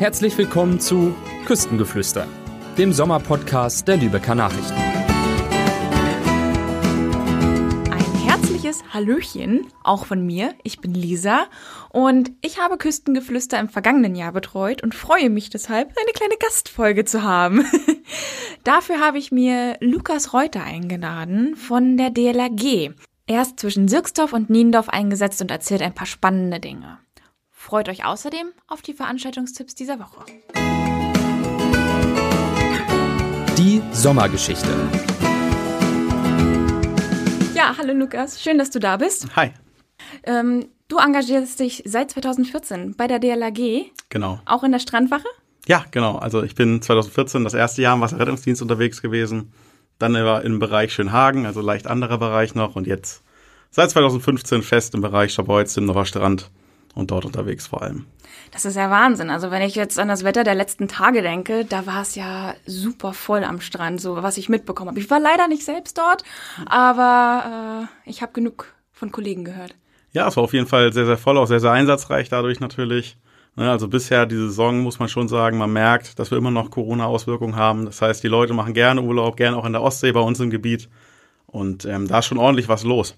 Herzlich willkommen zu Küstengeflüster, dem Sommerpodcast der Lübecker Nachrichten. Ein herzliches Hallöchen, auch von mir. Ich bin Lisa und ich habe Küstengeflüster im vergangenen Jahr betreut und freue mich deshalb, eine kleine Gastfolge zu haben. Dafür habe ich mir Lukas Reuter eingeladen von der DLRG. Er ist zwischen Sirksdorf und Niendorf eingesetzt und erzählt ein paar spannende Dinge. Freut euch außerdem auf die Veranstaltungstipps dieser Woche. Die Sommergeschichte. Ja, hallo Lukas, schön, dass du da bist. Hi. Ähm, du engagierst dich seit 2014 bei der DLAG. Genau. Auch in der Strandwache? Ja, genau. Also ich bin 2014 das erste Jahr im Wasserrettungsdienst unterwegs gewesen. Dann war im Bereich Schönhagen, also leicht anderer Bereich noch. Und jetzt seit 2015 fest im Bereich Schabolz, Simnower Strand und dort unterwegs vor allem. Das ist ja Wahnsinn. Also wenn ich jetzt an das Wetter der letzten Tage denke, da war es ja super voll am Strand, so was ich mitbekommen habe. Ich war leider nicht selbst dort, aber äh, ich habe genug von Kollegen gehört. Ja, es war auf jeden Fall sehr, sehr voll, auch sehr, sehr einsatzreich dadurch natürlich. Ne, also bisher die Saison muss man schon sagen, man merkt, dass wir immer noch Corona-Auswirkungen haben. Das heißt, die Leute machen gerne Urlaub, gerne auch in der Ostsee bei uns im Gebiet. Und ähm, da ist schon ordentlich was los.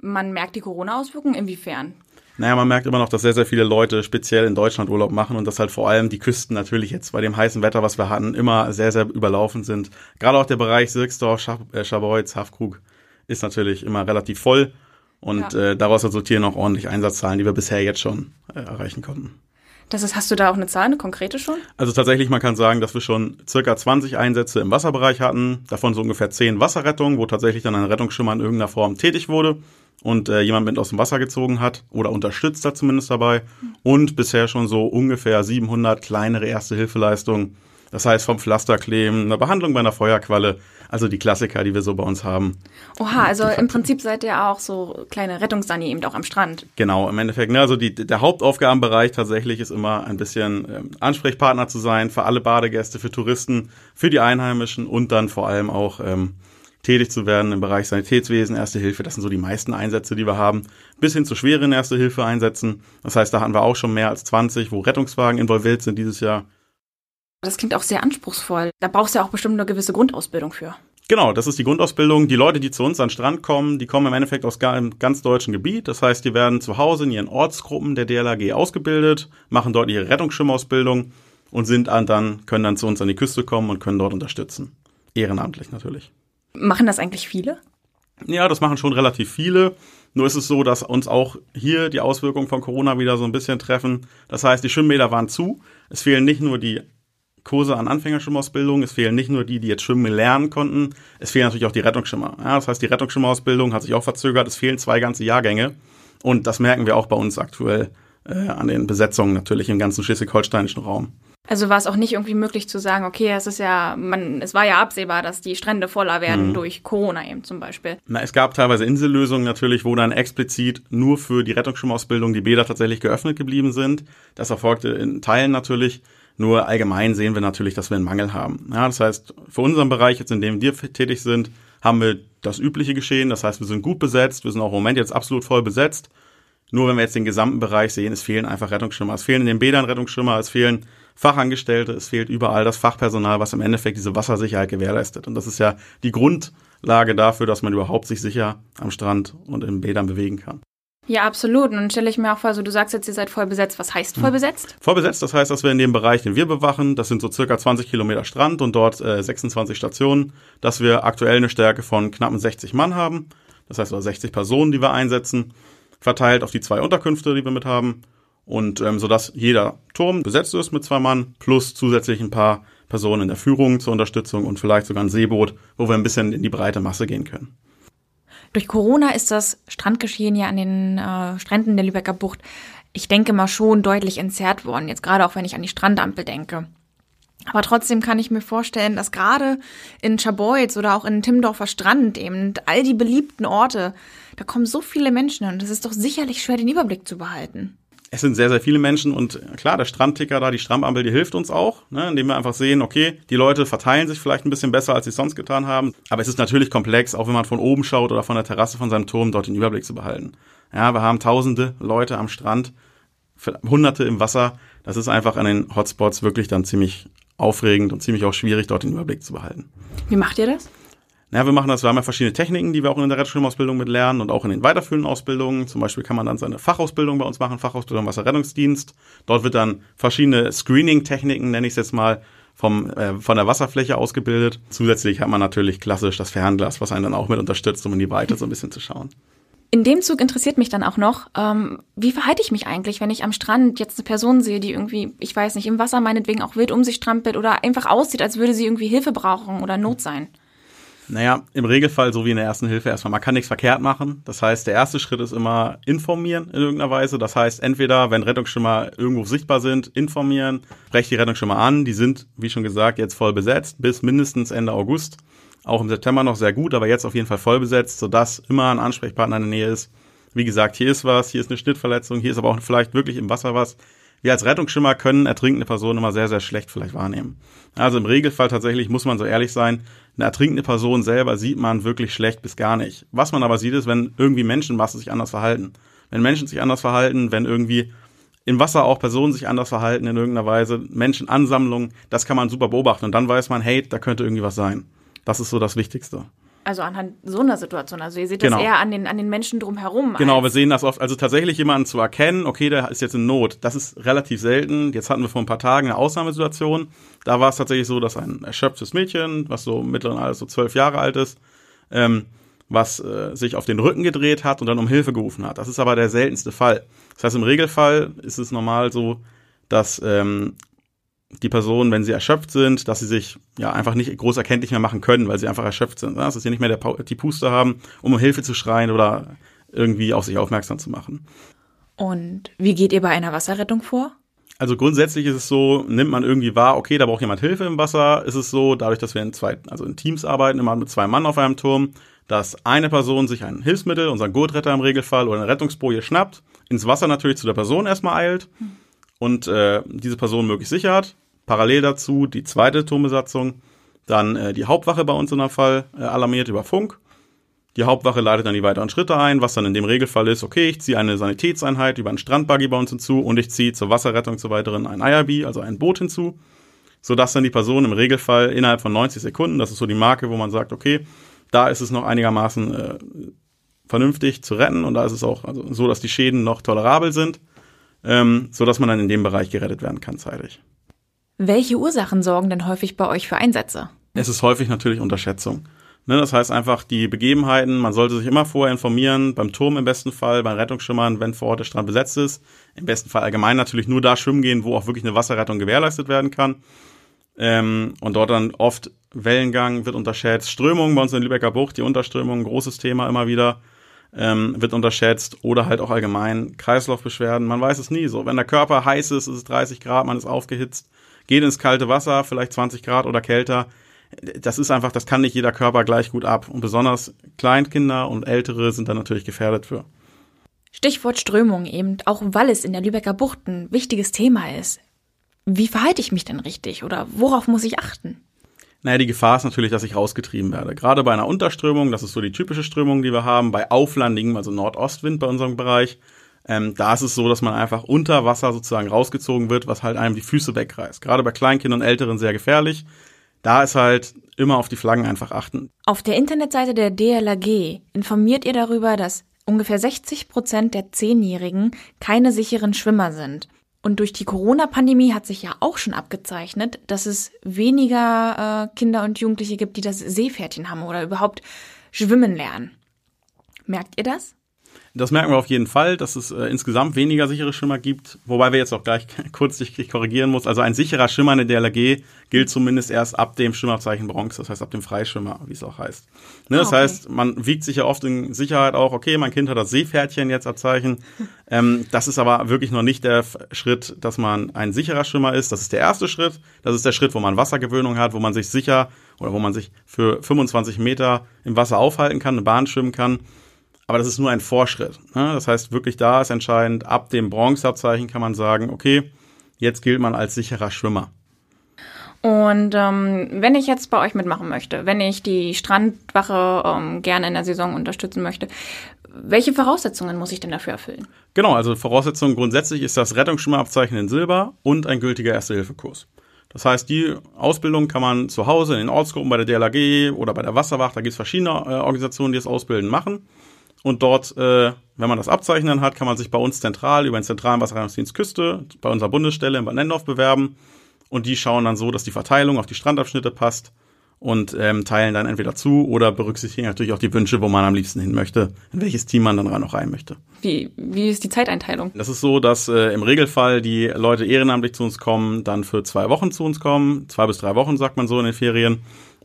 Man merkt die Corona-Auswirkungen inwiefern? Naja, man merkt immer noch, dass sehr, sehr viele Leute speziell in Deutschland Urlaub machen und dass halt vor allem die Küsten natürlich jetzt bei dem heißen Wetter, was wir hatten, immer sehr, sehr überlaufen sind. Gerade auch der Bereich Sirksdorf, Schab äh, Schabeutz, Hafkrug ist natürlich immer relativ voll und ja. äh, daraus resultieren auch ordentlich Einsatzzahlen, die wir bisher jetzt schon äh, erreichen konnten. Das ist, hast du da auch eine Zahl, eine konkrete schon? Also tatsächlich, man kann sagen, dass wir schon circa 20 Einsätze im Wasserbereich hatten, davon so ungefähr 10 Wasserrettungen, wo tatsächlich dann ein Rettungsschimmer in irgendeiner Form tätig wurde und äh, jemand mit aus dem Wasser gezogen hat oder unterstützt hat zumindest dabei. Und bisher schon so ungefähr 700 kleinere Erste-Hilfeleistungen. Das heißt vom Pflasterkleben, eine Behandlung bei einer Feuerqualle, also die Klassiker, die wir so bei uns haben. Oha, also im Prinzip seid ihr auch so kleine Rettungssani eben auch am Strand. Genau, im Endeffekt. Ne, also die, der Hauptaufgabenbereich tatsächlich ist immer ein bisschen ähm, Ansprechpartner zu sein für alle Badegäste, für Touristen, für die Einheimischen und dann vor allem auch ähm, tätig zu werden im Bereich Sanitätswesen, Erste Hilfe. Das sind so die meisten Einsätze, die wir haben. Bis hin zu schweren Erste Hilfe Einsätzen. Das heißt, da hatten wir auch schon mehr als 20, wo Rettungswagen involviert sind dieses Jahr. Das klingt auch sehr anspruchsvoll. Da brauchst du ja auch bestimmt eine gewisse Grundausbildung für. Genau, das ist die Grundausbildung. Die Leute, die zu uns an den Strand kommen, die kommen im Endeffekt aus einem ganz deutschen Gebiet. Das heißt, die werden zu Hause in ihren Ortsgruppen der DLAG ausgebildet, machen dort ihre Rettungsschirmausbildung und sind dann, können dann zu uns an die Küste kommen und können dort unterstützen. Ehrenamtlich natürlich. Machen das eigentlich viele? Ja, das machen schon relativ viele. Nur ist es so, dass uns auch hier die Auswirkungen von Corona wieder so ein bisschen treffen. Das heißt, die Schwimmbäder waren zu. Es fehlen nicht nur die Kurse an Anfängerschwimmausbildung, es fehlen nicht nur die, die jetzt schwimmen lernen konnten, es fehlen natürlich auch die Rettungsschimmer. Ja, das heißt, die Rettungsschimmausbildung hat sich auch verzögert, es fehlen zwei ganze Jahrgänge. Und das merken wir auch bei uns aktuell äh, an den Besetzungen natürlich im ganzen schleswig-holsteinischen Raum. Also war es auch nicht irgendwie möglich zu sagen, okay, es ist ja, man, es war ja absehbar, dass die Strände voller werden mhm. durch Corona eben zum Beispiel. Na, es gab teilweise Insellösungen natürlich, wo dann explizit nur für die Rettungsschwimmausbildung die Bäder tatsächlich geöffnet geblieben sind. Das erfolgte in Teilen natürlich. Nur allgemein sehen wir natürlich, dass wir einen Mangel haben. Ja, das heißt, für unseren Bereich, jetzt in dem wir tätig sind, haben wir das übliche Geschehen. Das heißt, wir sind gut besetzt. Wir sind auch im Moment jetzt absolut voll besetzt. Nur wenn wir jetzt den gesamten Bereich sehen, es fehlen einfach Rettungsschwimmer. Es fehlen in den Bädern Rettungsschwimmer, es fehlen Fachangestellte, es fehlt überall das Fachpersonal, was im Endeffekt diese Wassersicherheit gewährleistet. Und das ist ja die Grundlage dafür, dass man überhaupt sich sicher am Strand und in Bädern bewegen kann. Ja, absolut. Und dann stelle ich mir auch vor, also du sagst jetzt, ihr seid voll besetzt. Was heißt voll besetzt? Voll besetzt, das heißt, dass wir in dem Bereich, den wir bewachen, das sind so circa 20 Kilometer Strand und dort äh, 26 Stationen, dass wir aktuell eine Stärke von knappen 60 Mann haben. Das heißt, oder 60 Personen, die wir einsetzen, verteilt auf die zwei Unterkünfte, die wir mit haben. Und ähm, sodass jeder Turm besetzt ist mit zwei Mann, plus zusätzlich ein paar Personen in der Führung zur Unterstützung und vielleicht sogar ein Seeboot, wo wir ein bisschen in die breite Masse gehen können. Durch Corona ist das Strandgeschehen ja an den äh, Stränden der Lübecker Bucht, ich denke mal schon deutlich entzerrt worden, jetzt gerade auch wenn ich an die Strandampel denke. Aber trotzdem kann ich mir vorstellen, dass gerade in Schabolz oder auch in Timdorfer Strand eben all die beliebten Orte, da kommen so viele Menschen und es ist doch sicherlich schwer, den Überblick zu behalten es sind sehr, sehr viele Menschen und klar, der Strandticker da, die Strandampel, die hilft uns auch, ne, indem wir einfach sehen, okay, die Leute verteilen sich vielleicht ein bisschen besser, als sie es sonst getan haben. Aber es ist natürlich komplex, auch wenn man von oben schaut oder von der Terrasse von seinem Turm, dort den Überblick zu behalten. Ja, wir haben tausende Leute am Strand, hunderte im Wasser. Das ist einfach an den Hotspots wirklich dann ziemlich aufregend und ziemlich auch schwierig, dort den Überblick zu behalten. Wie macht ihr das? Ja, wir machen das, wir haben ja verschiedene Techniken, die wir auch in der Rettungsschwimmausbildung mit lernen und auch in den weiterführenden Ausbildungen. Zum Beispiel kann man dann seine Fachausbildung bei uns machen, Fachausbildung Wasserrettungsdienst. Dort wird dann verschiedene Screening-Techniken, nenne ich es jetzt mal, vom, äh, von der Wasserfläche ausgebildet. Zusätzlich hat man natürlich klassisch das Fernglas, was einen dann auch mit unterstützt, um in die Weite so ein bisschen zu schauen. In dem Zug interessiert mich dann auch noch, ähm, wie verhalte ich mich eigentlich, wenn ich am Strand jetzt eine Person sehe, die irgendwie, ich weiß nicht, im Wasser meinetwegen auch wild um sich strampelt oder einfach aussieht, als würde sie irgendwie Hilfe brauchen oder Not sein? Naja, im Regelfall so wie in der ersten Hilfe erstmal. Man kann nichts verkehrt machen. Das heißt, der erste Schritt ist immer informieren in irgendeiner Weise. Das heißt, entweder, wenn Rettungsschimmer irgendwo sichtbar sind, informieren, sprecht die Rettungsschimmer an. Die sind, wie schon gesagt, jetzt voll besetzt bis mindestens Ende August. Auch im September noch sehr gut, aber jetzt auf jeden Fall voll besetzt, sodass immer ein Ansprechpartner in der Nähe ist. Wie gesagt, hier ist was, hier ist eine Schnittverletzung, hier ist aber auch vielleicht wirklich im Wasser was. Wir als Rettungsschimmer können ertrinkende Personen immer sehr, sehr schlecht vielleicht wahrnehmen. Also im Regelfall tatsächlich muss man so ehrlich sein, eine ertrinkende Person selber sieht man wirklich schlecht bis gar nicht. Was man aber sieht, ist, wenn irgendwie Menschenmassen sich anders verhalten. Wenn Menschen sich anders verhalten, wenn irgendwie im Wasser auch Personen sich anders verhalten in irgendeiner Weise, Menschenansammlungen, das kann man super beobachten und dann weiß man, hey, da könnte irgendwie was sein. Das ist so das Wichtigste. Also anhand so einer Situation. Also ihr seht Genau. das eher an den, an den Menschen drumherum. Genau, wir sehen das oft. Also tatsächlich jemanden zu erkennen, okay, der ist jetzt in Not. Das ist relativ selten. Jetzt hatten wir vor ein paar Tagen eine Ausnahmesituation. Da war es tatsächlich so, dass ein erschöpftes Mädchen, was so mittleren Alter so zwölf Jahre alt ist, ähm, was äh, sich auf den Rücken gedreht hat und dann um Hilfe gerufen hat. Das ist aber der seltenste Fall. Das heißt, im Regelfall ist es normal so, dass ähm, die Personen, wenn sie erschöpft sind, dass sie sich ja einfach nicht groß erkenntlich mehr machen können, weil sie einfach erschöpft sind. Dass sie nicht mehr der, die Puste haben, um um Hilfe zu schreien oder irgendwie auf sich aufmerksam zu machen. Und wie geht ihr bei einer Wasserrettung vor? Also grundsätzlich ist es so, nimmt man irgendwie wahr, okay, da braucht jemand Hilfe im Wasser, ist es so, dadurch, dass wir in zwei, also in Teams arbeiten, immer mit zwei Mann auf einem Turm, dass eine Person sich ein Hilfsmittel, unseren Gurtretter im Regelfall oder eine Rettungsboje schnappt, ins Wasser natürlich zu der Person erstmal eilt und äh, diese Person möglichst sicher hat. Parallel dazu die zweite Turmbesatzung, dann äh, die Hauptwache bei uns in dem Fall äh, alarmiert über Funk. Die Hauptwache leitet dann die weiteren Schritte ein, was dann in dem Regelfall ist, okay, ich ziehe eine Sanitätseinheit über einen Strandbuggy bei uns hinzu und ich ziehe zur Wasserrettung zu weiteren ein IRB, also ein Boot hinzu, sodass dann die Person im Regelfall innerhalb von 90 Sekunden, das ist so die Marke, wo man sagt, okay, da ist es noch einigermaßen äh, vernünftig zu retten und da ist es auch also so, dass die Schäden noch tolerabel sind, ähm, sodass man dann in dem Bereich gerettet werden kann zeitig. Welche Ursachen sorgen denn häufig bei euch für Einsätze? Es ist häufig natürlich Unterschätzung. Ne, das heißt einfach die Begebenheiten, man sollte sich immer vorher informieren, beim Turm im besten Fall, beim Rettungsschimmern, wenn vor Ort der Strand besetzt ist. Im besten Fall allgemein natürlich nur da schwimmen gehen, wo auch wirklich eine Wasserrettung gewährleistet werden kann. Ähm, und dort dann oft Wellengang wird unterschätzt, Strömung bei uns in Lübecker Bucht, die Unterströmung, großes Thema immer wieder, ähm, wird unterschätzt oder halt auch allgemein Kreislaufbeschwerden. Man weiß es nie so. Wenn der Körper heiß ist, ist es 30 Grad, man ist aufgehitzt, geht ins kalte Wasser, vielleicht 20 Grad oder kälter. Das ist einfach, das kann nicht jeder Körper gleich gut ab. Und besonders Kleinkinder und Ältere sind da natürlich gefährdet für. Stichwort Strömung eben, auch weil es in der Lübecker Bucht ein wichtiges Thema ist. Wie verhalte ich mich denn richtig oder worauf muss ich achten? Naja, die Gefahr ist natürlich, dass ich rausgetrieben werde. Gerade bei einer Unterströmung, das ist so die typische Strömung, die wir haben, bei auflandigem, also Nordostwind bei unserem Bereich, ähm, da ist es so, dass man einfach unter Wasser sozusagen rausgezogen wird, was halt einem die Füße wegreißt. Gerade bei Kleinkindern und Älteren sehr gefährlich. Da ist halt immer auf die Flaggen einfach achten. Auf der Internetseite der DLRG informiert ihr darüber, dass ungefähr 60 Prozent der Zehnjährigen keine sicheren Schwimmer sind. Und durch die Corona-Pandemie hat sich ja auch schon abgezeichnet, dass es weniger äh, Kinder und Jugendliche gibt, die das Seepferdchen haben oder überhaupt schwimmen lernen. Merkt ihr das? Das merken wir auf jeden Fall, dass es äh, insgesamt weniger sichere Schwimmer gibt, wobei wir jetzt auch gleich kurz dich korrigieren muss. Also ein sicherer Schwimmer in der DLRG gilt zumindest erst ab dem Schwimmerzeichen Bronze, das heißt ab dem Freischwimmer, wie es auch heißt. Ne, das Ah, okay. heißt, man wiegt sich ja oft in Sicherheit auch, okay, mein Kind hat das Seepferdchen jetzt Abzeichen. ähm, das ist aber wirklich noch nicht der Schritt, dass man ein sicherer Schwimmer ist. Das ist der erste Schritt. Das ist der Schritt, wo man Wassergewöhnung hat, wo man sich sicher oder wo man sich für 25 Meter im Wasser aufhalten kann, eine Bahn schwimmen kann. Aber das ist nur ein Vorschritt. Ne? Das heißt, wirklich da ist entscheidend, ab dem Bronzeabzeichen kann man sagen, okay, jetzt gilt man als sicherer Schwimmer. Und ähm, wenn ich jetzt bei euch mitmachen möchte, wenn ich die Strandwache ähm, gerne in der Saison unterstützen möchte, welche Voraussetzungen muss ich denn dafür erfüllen? Genau, also Voraussetzung grundsätzlich ist das Rettungsschimmerabzeichen in Silber und ein gültiger Erste-Hilfe-Kurs. Das heißt, die Ausbildung kann man zu Hause in den Ortsgruppen bei der DLAG oder bei der Wasserwacht, da gibt es verschiedene äh, Organisationen, die das ausbilden, machen. Und dort, äh, wenn man das Abzeichen dann hat, kann man sich bei uns zentral über den zentralen Wasserrettungsdienst Küste, bei unserer Bundesstelle in Bad Nendorf bewerben. Und die schauen dann so, dass die Verteilung auf die Strandabschnitte passt und ähm, teilen dann entweder zu oder berücksichtigen natürlich auch die Wünsche, wo man am liebsten hin möchte, in welches Team man dann rein noch rein möchte. Wie, wie ist die Zeiteinteilung? Das ist so, dass äh, im Regelfall die Leute ehrenamtlich zu uns kommen, dann für zwei Wochen zu uns kommen, zwei bis drei Wochen sagt man so in den Ferien.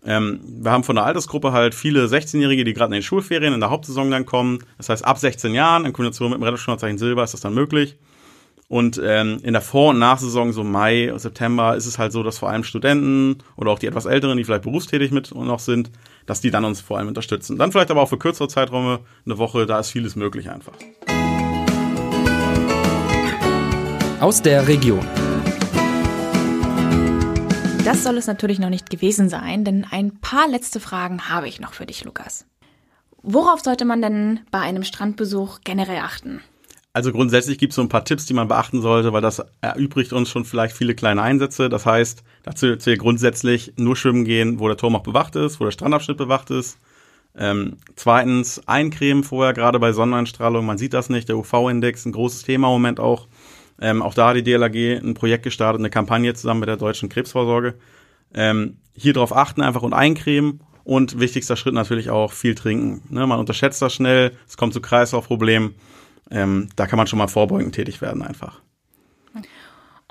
Ähm, wir haben von der Altersgruppe halt viele 16-Jährige, die gerade in den Schulferien in der Hauptsaison dann kommen. Das heißt, ab 16 Jahren in Kombination mit dem Rettungsschnurrzeichen Silber ist das dann möglich. Und ähm, in der Vor- und Nachsaison, so Mai, September, ist es halt so, dass vor allem Studenten oder auch die etwas Älteren, die vielleicht berufstätig mit noch sind, dass die dann uns vor allem unterstützen. Dann vielleicht aber auch für kürzere Zeiträume, eine Woche, da ist vieles möglich einfach. Aus der Region. Das soll es natürlich noch nicht gewesen sein, denn ein paar letzte Fragen habe ich noch für dich, Lukas. Worauf sollte man denn bei einem Strandbesuch generell achten? Also grundsätzlich gibt es so ein paar Tipps, die man beachten sollte, weil das erübrigt uns schon vielleicht viele kleine Einsätze. Das heißt, dazu zählt grundsätzlich nur schwimmen gehen, wo der Turm auch bewacht ist, wo der Strandabschnitt bewacht ist. Ähm, zweitens, eincremen vorher, gerade bei Sonneneinstrahlung. Man sieht das nicht. Der UV-Index, ein großes Thema im Moment auch. Ähm, auch da hat die DLAG ein Projekt gestartet, eine Kampagne zusammen mit der Deutschen Krebsvorsorge. Ähm, hier drauf achten einfach und eincremen. Und wichtigster Schritt natürlich auch viel trinken. Ne, man unterschätzt das schnell, es kommt zu Kreislaufproblemen ähm, da kann man schon mal vorbeugend tätig werden einfach.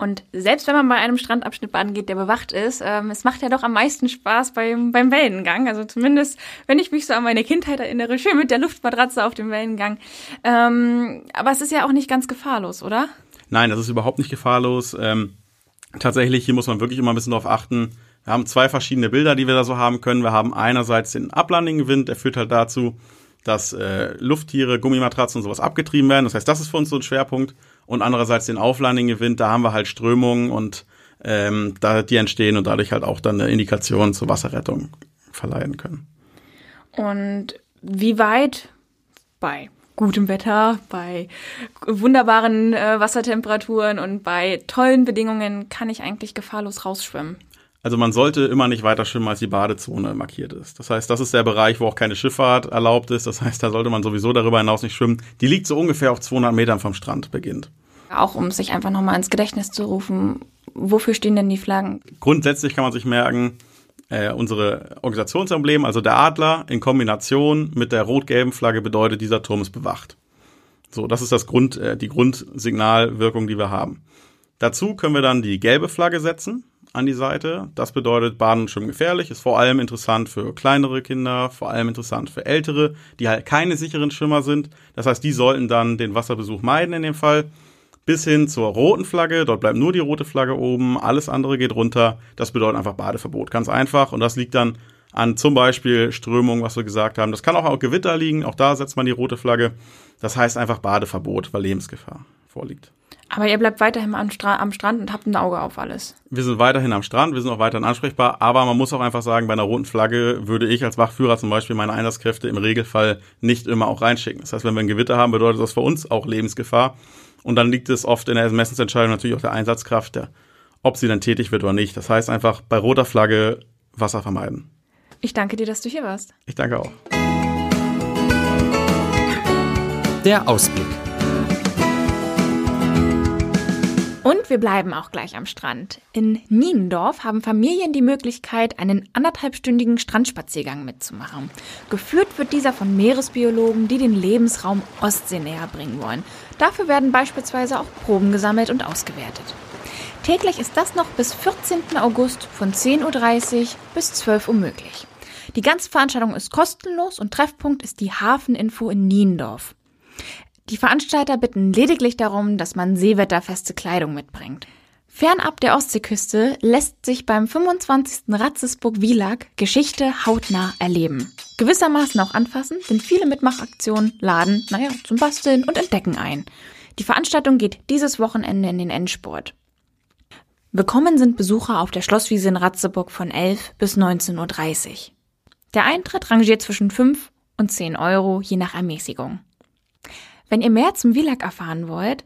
Und selbst wenn man bei einem Strandabschnitt baden geht, der bewacht ist, ähm, es macht ja doch am meisten Spaß beim, beim Wellengang. Also zumindest, wenn ich mich so an meine Kindheit erinnere, schön mit der Luftmatratze auf dem Wellengang. Ähm, aber es ist ja auch nicht ganz gefahrlos, oder? Nein, das ist überhaupt nicht gefahrlos. Ähm, tatsächlich, hier muss man wirklich immer ein bisschen drauf achten. Wir haben zwei verschiedene Bilder, die wir da so haben können. Wir haben einerseits den ablandigen Wind, der führt halt dazu, dass äh, Lufttiere, Gummimatratzen und sowas abgetrieben werden. Das heißt, das ist für uns so ein Schwerpunkt. Und andererseits den auflandigen Wind, da haben wir halt Strömungen und ähm, da die entstehen und dadurch halt auch dann eine Indikation zur Wasserrettung verleihen können. Und wie weit bei gutem Wetter, bei wunderbaren äh, Wassertemperaturen und bei tollen Bedingungen kann ich eigentlich gefahrlos rausschwimmen? Also man sollte immer nicht weiter schwimmen, als die Badezone markiert ist. Das heißt, das ist der Bereich, wo auch keine Schifffahrt erlaubt ist. Das heißt, da sollte man sowieso darüber hinaus nicht schwimmen. Die liegt so ungefähr auf 200 Metern vom Strand beginnt. Auch um sich einfach nochmal ins Gedächtnis zu rufen, wofür stehen denn die Flaggen? Grundsätzlich kann man sich merken, äh, unsere Organisationsemblem, also der Adler in Kombination mit der rot-gelben Flagge bedeutet, dieser Turm ist bewacht. So, das ist das Grund, äh, die Grundsignalwirkung, die wir haben. Dazu können wir dann die gelbe Flagge setzen an die Seite. Das bedeutet, Baden und Schwimmen gefährlich, ist vor allem interessant für kleinere Kinder, vor allem interessant für Ältere, die halt keine sicheren Schwimmer sind. Das heißt, die sollten dann den Wasserbesuch meiden in dem Fall. Bis hin zur roten Flagge, dort bleibt nur die rote Flagge oben, alles andere geht runter. Das bedeutet einfach Badeverbot, ganz einfach. Und das liegt dann an zum Beispiel Strömung, was wir gesagt haben. Das kann auch auf Gewitter liegen, auch da setzt man die rote Flagge. Das heißt einfach Badeverbot, weil Lebensgefahr vorliegt. Aber ihr bleibt weiterhin am, Stra am, Strand und habt ein Auge auf alles. Wir sind weiterhin am Strand, wir sind auch weiterhin ansprechbar, aber man muss auch einfach sagen, bei einer roten Flagge würde ich als Wachführer zum Beispiel meine Einsatzkräfte im Regelfall nicht immer auch reinschicken. Das heißt, wenn wir ein Gewitter haben, bedeutet das für uns auch Lebensgefahr. Und dann liegt es oft in der Ermessensentscheidung natürlich auch der Einsatzkraft, der, ob sie dann tätig wird oder nicht. Das heißt einfach bei roter Flagge Wasser vermeiden. Ich danke dir, dass du hier warst. Ich danke auch. Der Ausblick. Und wir bleiben auch gleich am Strand. In Niendorf haben Familien die Möglichkeit, einen anderthalbstündigen Strandspaziergang mitzumachen. Geführt wird dieser von Meeresbiologen, die den Lebensraum Ostsee näher bringen wollen. Dafür werden beispielsweise auch Proben gesammelt und ausgewertet. Täglich ist das noch bis 14. August von 10.30 Uhr bis 12 Uhr möglich. Die ganze Veranstaltung ist kostenlos und Treffpunkt ist die Hafeninfo in Niendorf. Die Veranstalter bitten lediglich darum, dass man seewetterfeste Kleidung mitbringt. Fernab der Ostseeküste lässt sich beim 25. Ratzesburg Wielag Geschichte hautnah erleben. Gewissermaßen auch anfassen, denn viele Mitmachaktionen laden, naja, zum Basteln und Entdecken ein. Die Veranstaltung geht dieses Wochenende in den Endsport. Willkommen sind Besucher auf der Schlosswiese in Ratzeburg von 11 bis 19.30 Uhr. Der Eintritt rangiert zwischen 5 und 10 Euro je nach Ermäßigung. Wenn ihr mehr zum WILAG erfahren wollt,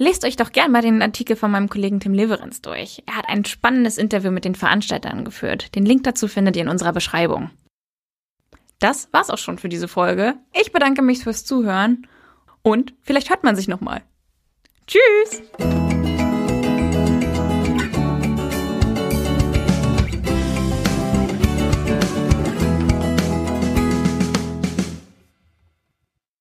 lest euch doch gern mal den Artikel von meinem Kollegen Tim Leverenz durch. Er hat ein spannendes Interview mit den Veranstaltern geführt. Den Link dazu findet ihr in unserer Beschreibung. Das war's auch schon für diese Folge. Ich bedanke mich fürs Zuhören und vielleicht hört man sich nochmal. Tschüss!